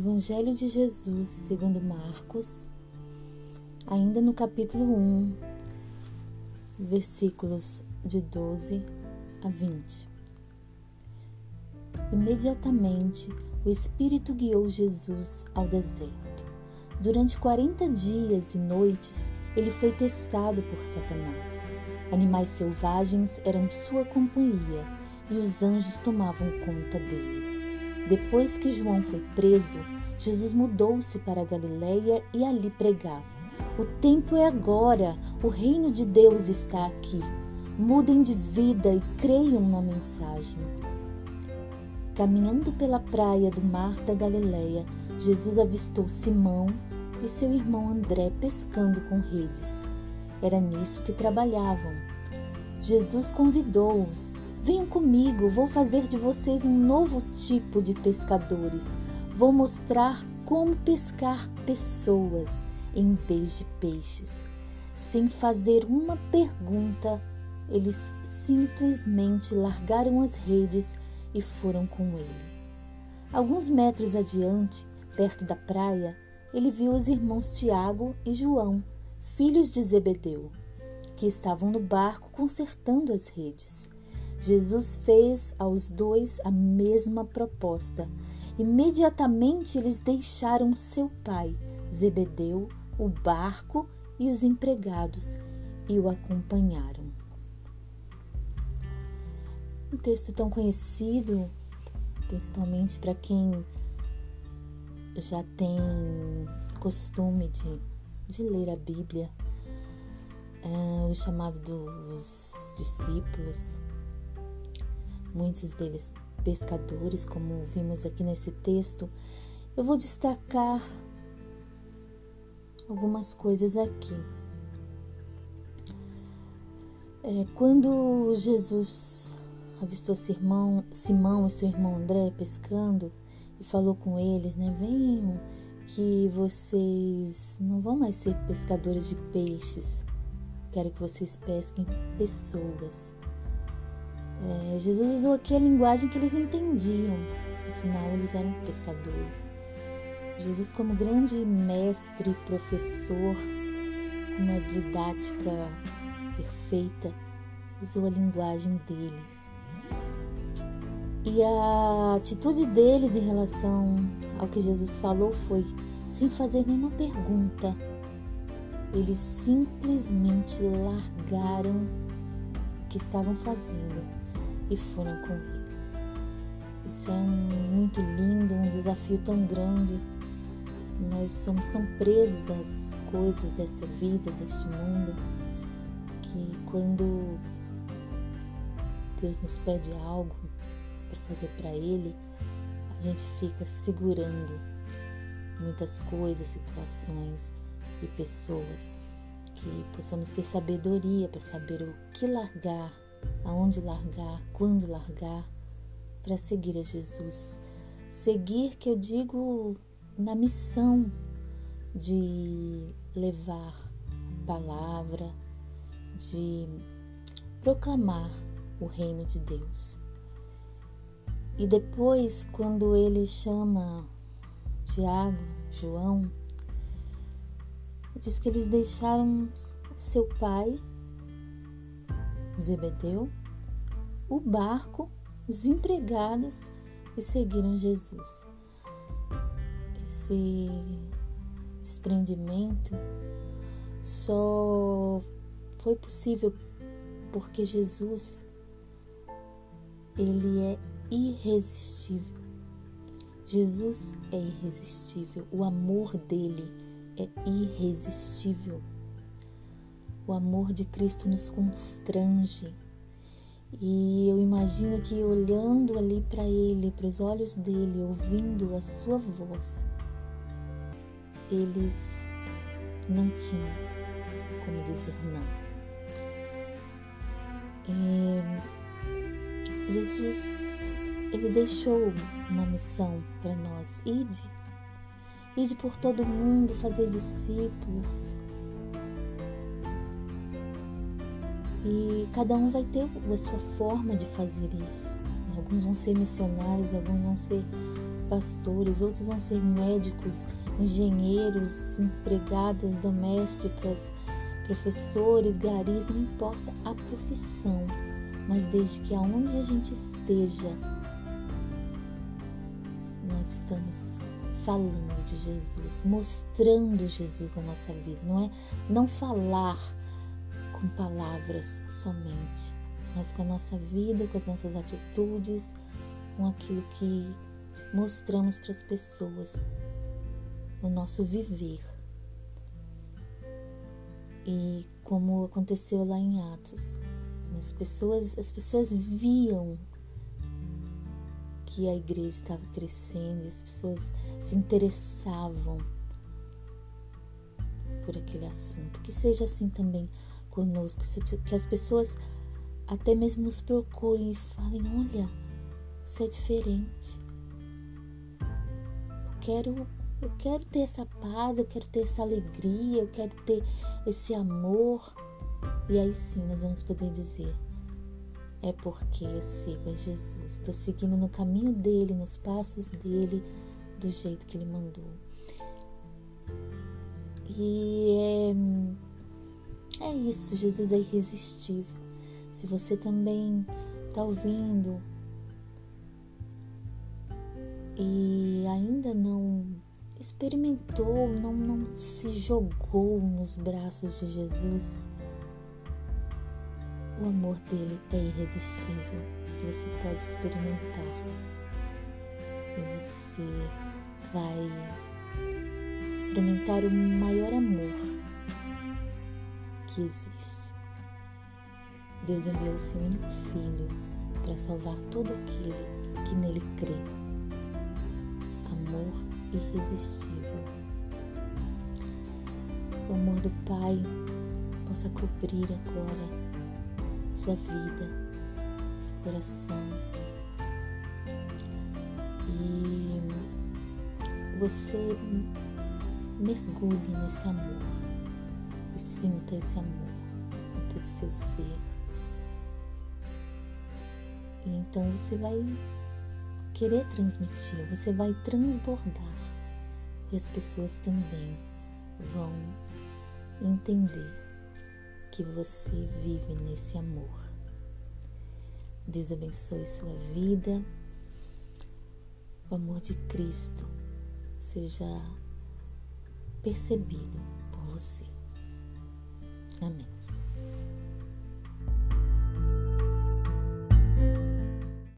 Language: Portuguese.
Evangelho de Jesus segundo Marcos, ainda no capítulo 1, versículos de 12 a 20. Imediatamente o Espírito guiou Jesus ao deserto. Durante 40 dias e noites ele foi testado por Satanás. Animais selvagens eram sua companhia e os anjos tomavam conta dele. Depois que João foi preso, Jesus mudou-se para Galiléia e ali pregava: O tempo é agora, o reino de Deus está aqui. Mudem de vida e creiam na mensagem. Caminhando pela praia do mar da Galiléia, Jesus avistou Simão e seu irmão André pescando com redes. Era nisso que trabalhavam. Jesus convidou-os Venham comigo, vou fazer de vocês um novo tipo de pescadores. Vou mostrar como pescar pessoas em vez de peixes. Sem fazer uma pergunta, eles simplesmente largaram as redes e foram com ele. Alguns metros adiante, perto da praia, ele viu os irmãos Tiago e João, filhos de Zebedeu, que estavam no barco consertando as redes. Jesus fez aos dois a mesma proposta. Imediatamente eles deixaram seu pai, Zebedeu, o barco e os empregados e o acompanharam. Um texto tão conhecido, principalmente para quem já tem costume de, de ler a Bíblia, é, o chamado dos discípulos muitos deles pescadores, como vimos aqui nesse texto, eu vou destacar algumas coisas aqui. É, quando Jesus avistou Simão, Simão e seu irmão André pescando e falou com eles, né? Venham que vocês não vão mais ser pescadores de peixes. Quero que vocês pesquem pessoas. É, Jesus usou aqui a linguagem que eles entendiam, afinal, eles eram pescadores. Jesus, como grande mestre, professor, com uma didática perfeita, usou a linguagem deles. E a atitude deles em relação ao que Jesus falou foi sem fazer nenhuma pergunta. Eles simplesmente largaram o que estavam fazendo e foram com ele. Isso é muito lindo, um desafio tão grande. Nós somos tão presos às coisas desta vida, deste mundo, que quando Deus nos pede algo para fazer para Ele, a gente fica segurando muitas coisas, situações e pessoas. Que possamos ter sabedoria para saber o que largar aonde largar, quando largar, para seguir a Jesus. Seguir, que eu digo, na missão de levar a palavra, de proclamar o reino de Deus. E depois, quando ele chama Tiago, João, diz que eles deixaram seu pai Zebedeu, o barco, os empregados e seguiram Jesus. Esse desprendimento só foi possível porque Jesus ele é irresistível. Jesus é irresistível, o amor dele é irresistível. O amor de Cristo nos constrange. E eu imagino que olhando ali para Ele, para os olhos dele, ouvindo a sua voz, eles não tinham como dizer não. E Jesus, ele deixou uma missão para nós: ide, ide por todo mundo, fazer discípulos E cada um vai ter a sua forma de fazer isso. Alguns vão ser missionários, alguns vão ser pastores, outros vão ser médicos, engenheiros, empregadas domésticas, professores, garis, não importa a profissão, mas desde que aonde a gente esteja, nós estamos falando de Jesus, mostrando Jesus na nossa vida. Não é não falar com palavras somente, mas com a nossa vida, com as nossas atitudes, com aquilo que mostramos para as pessoas no nosso viver. E como aconteceu lá em Atos, as pessoas, as pessoas viam que a igreja estava crescendo, as pessoas se interessavam por aquele assunto. Que seja assim também conosco, que as pessoas até mesmo nos procurem e falem: olha, você é diferente. Eu quero, eu quero ter essa paz, eu quero ter essa alegria, eu quero ter esse amor. E aí sim nós vamos poder dizer: é porque eu sigo a Jesus, estou seguindo no caminho dele, nos passos dele, do jeito que ele mandou. E é, é isso, Jesus é irresistível. Se você também está ouvindo e ainda não experimentou, não, não se jogou nos braços de Jesus, o amor dele é irresistível. Você pode experimentar e você vai experimentar o maior amor que existe. Deus enviou o seu único filho para salvar todo aquele que nele crê. Amor irresistível. O amor do Pai possa cobrir agora sua vida, seu coração. E você mergulhe nesse amor sinta esse amor em todo o seu ser. E então você vai querer transmitir, você vai transbordar e as pessoas também vão entender que você vive nesse amor. Deus abençoe sua vida. O amor de Cristo seja percebido por você. Amén.